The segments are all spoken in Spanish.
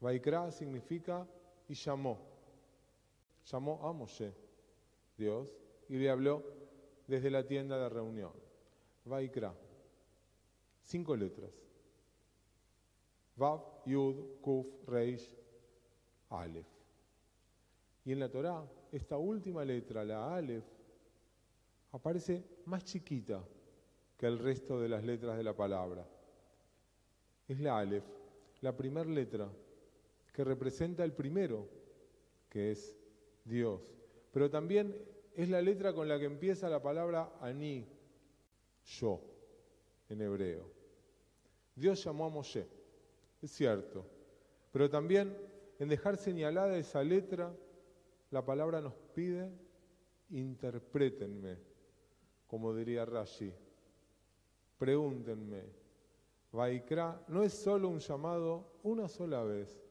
Vaikra significa y llamó. Llamó a Moshe, Dios, y le habló desde la tienda de reunión. Vaikra. Cinco letras. Vav, Yud, Kuf, Reish, Aleph. Y en la Torá, esta última letra, la Aleph, aparece más chiquita que el resto de las letras de la palabra. Es la Aleph, la primera letra que representa el primero, que es Dios. Pero también es la letra con la que empieza la palabra Ani, yo, en hebreo. Dios llamó a Moshe, es cierto, pero también en dejar señalada esa letra, la palabra nos pide, interprétenme, como diría Rashi, pregúntenme. Vaikra no es solo un llamado una sola vez,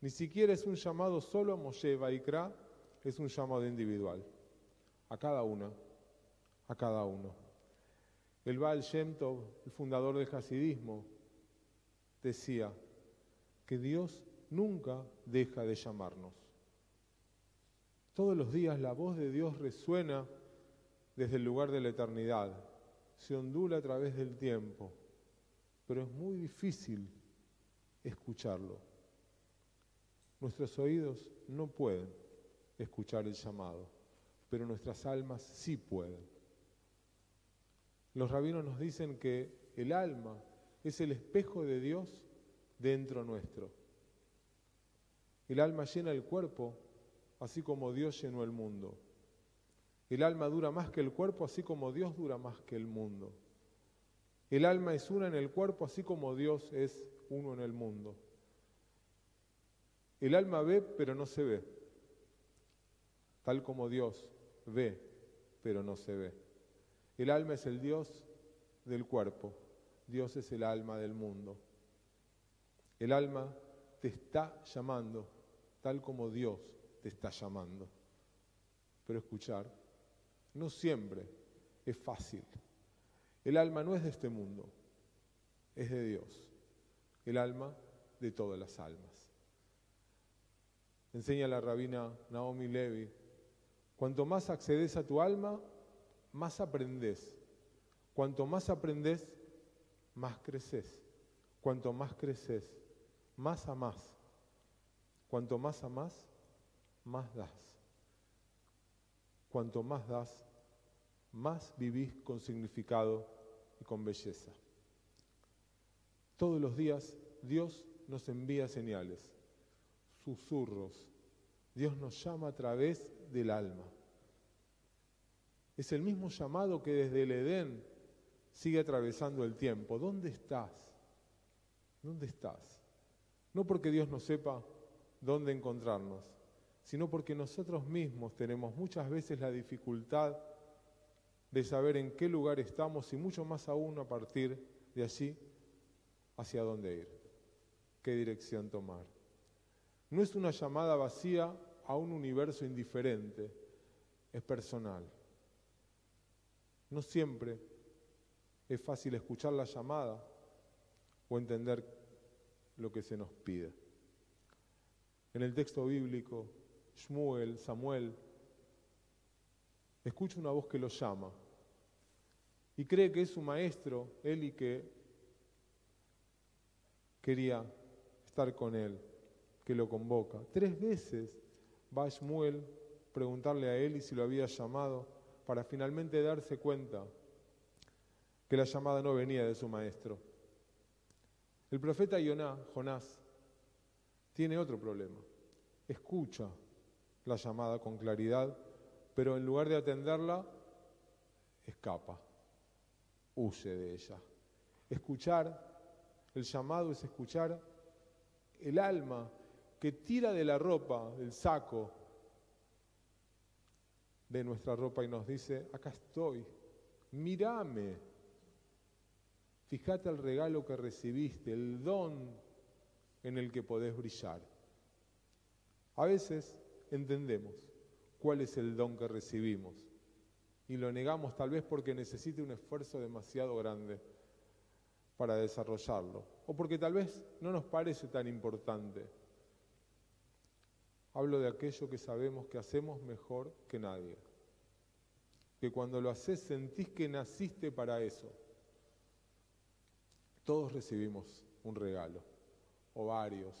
ni siquiera es un llamado solo a Moshe, Vaikra es un llamado individual, a cada una, a cada uno. El Baal Shem Tov, el fundador del Hasidismo, decía que Dios nunca deja de llamarnos. Todos los días la voz de Dios resuena desde el lugar de la eternidad, se ondula a través del tiempo, pero es muy difícil escucharlo. Nuestros oídos no pueden escuchar el llamado, pero nuestras almas sí pueden. Los rabinos nos dicen que el alma es el espejo de Dios dentro nuestro. El alma llena el cuerpo, así como Dios llenó el mundo. El alma dura más que el cuerpo, así como Dios dura más que el mundo. El alma es una en el cuerpo, así como Dios es uno en el mundo. El alma ve, pero no se ve, tal como Dios ve, pero no se ve. El alma es el Dios del cuerpo, Dios es el alma del mundo. El alma te está llamando, tal como Dios te está llamando. Pero escuchar no siempre es fácil. El alma no es de este mundo, es de Dios. El alma de todas las almas. Enseña la rabina Naomi Levi, cuanto más accedes a tu alma, más aprendes. Cuanto más aprendes, más creces. Cuanto más creces, más amás. Cuanto más amás, más das. Cuanto más das, más vivís con significado y con belleza. Todos los días Dios nos envía señales, susurros. Dios nos llama a través del alma. Es el mismo llamado que desde el Edén sigue atravesando el tiempo. ¿Dónde estás? ¿Dónde estás? No porque Dios no sepa dónde encontrarnos, sino porque nosotros mismos tenemos muchas veces la dificultad de saber en qué lugar estamos y mucho más aún a partir de allí hacia dónde ir, qué dirección tomar. No es una llamada vacía a un universo indiferente, es personal. No siempre es fácil escuchar la llamada o entender lo que se nos pide. En el texto bíblico, Shmuel, Samuel, escucha una voz que lo llama y cree que es su maestro, él y que quería estar con él, que lo convoca. Tres veces va a Shmuel preguntarle a y si lo había llamado para finalmente darse cuenta que la llamada no venía de su maestro. El profeta Yoná, Jonás, tiene otro problema. Escucha la llamada con claridad, pero en lugar de atenderla, escapa, huye de ella. Escuchar el llamado es escuchar el alma que tira de la ropa, del saco de nuestra ropa y nos dice, acá estoy, mírame, fíjate el regalo que recibiste, el don en el que podés brillar. A veces entendemos cuál es el don que recibimos y lo negamos tal vez porque necesite un esfuerzo demasiado grande para desarrollarlo o porque tal vez no nos parece tan importante Hablo de aquello que sabemos que hacemos mejor que nadie. Que cuando lo haces sentís que naciste para eso. Todos recibimos un regalo, o varios.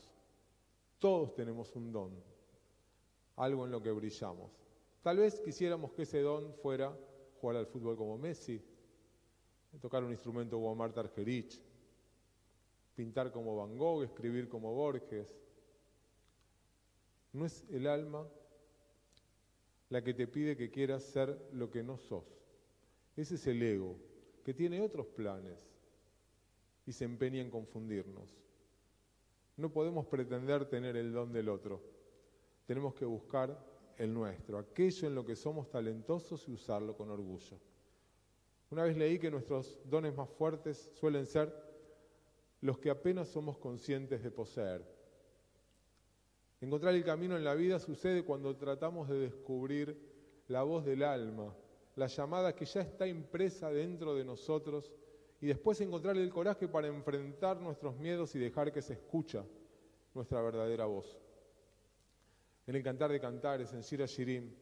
Todos tenemos un don, algo en lo que brillamos. Tal vez quisiéramos que ese don fuera jugar al fútbol como Messi, tocar un instrumento como Marta Argerich, pintar como Van Gogh, escribir como Borges. No es el alma la que te pide que quieras ser lo que no sos. Ese es el ego, que tiene otros planes y se empeña en confundirnos. No podemos pretender tener el don del otro. Tenemos que buscar el nuestro, aquello en lo que somos talentosos y usarlo con orgullo. Una vez leí que nuestros dones más fuertes suelen ser los que apenas somos conscientes de poseer. Encontrar el camino en la vida sucede cuando tratamos de descubrir la voz del alma, la llamada que ya está impresa dentro de nosotros y después encontrar el coraje para enfrentar nuestros miedos y dejar que se escucha nuestra verdadera voz. En el Cantar de Cantares, en Shira Shirim,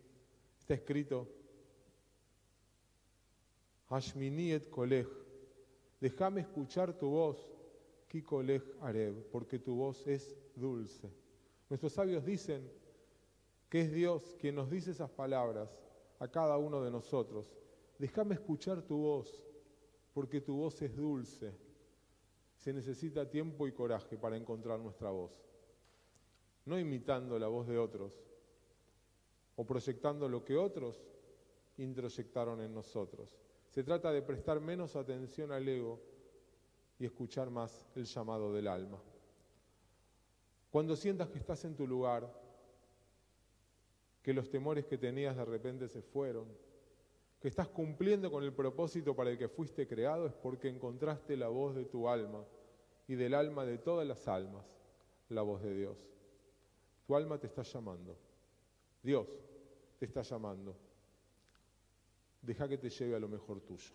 está escrito, Hashminiet Kolej, déjame escuchar tu voz, Ki Kolej Areb, porque tu voz es dulce. Nuestros sabios dicen que es Dios quien nos dice esas palabras a cada uno de nosotros. Déjame escuchar tu voz, porque tu voz es dulce. Se necesita tiempo y coraje para encontrar nuestra voz. No imitando la voz de otros o proyectando lo que otros introyectaron en nosotros. Se trata de prestar menos atención al ego y escuchar más el llamado del alma. Cuando sientas que estás en tu lugar, que los temores que tenías de repente se fueron, que estás cumpliendo con el propósito para el que fuiste creado es porque encontraste la voz de tu alma y del alma de todas las almas, la voz de Dios. Tu alma te está llamando. Dios te está llamando. Deja que te lleve a lo mejor tuyo.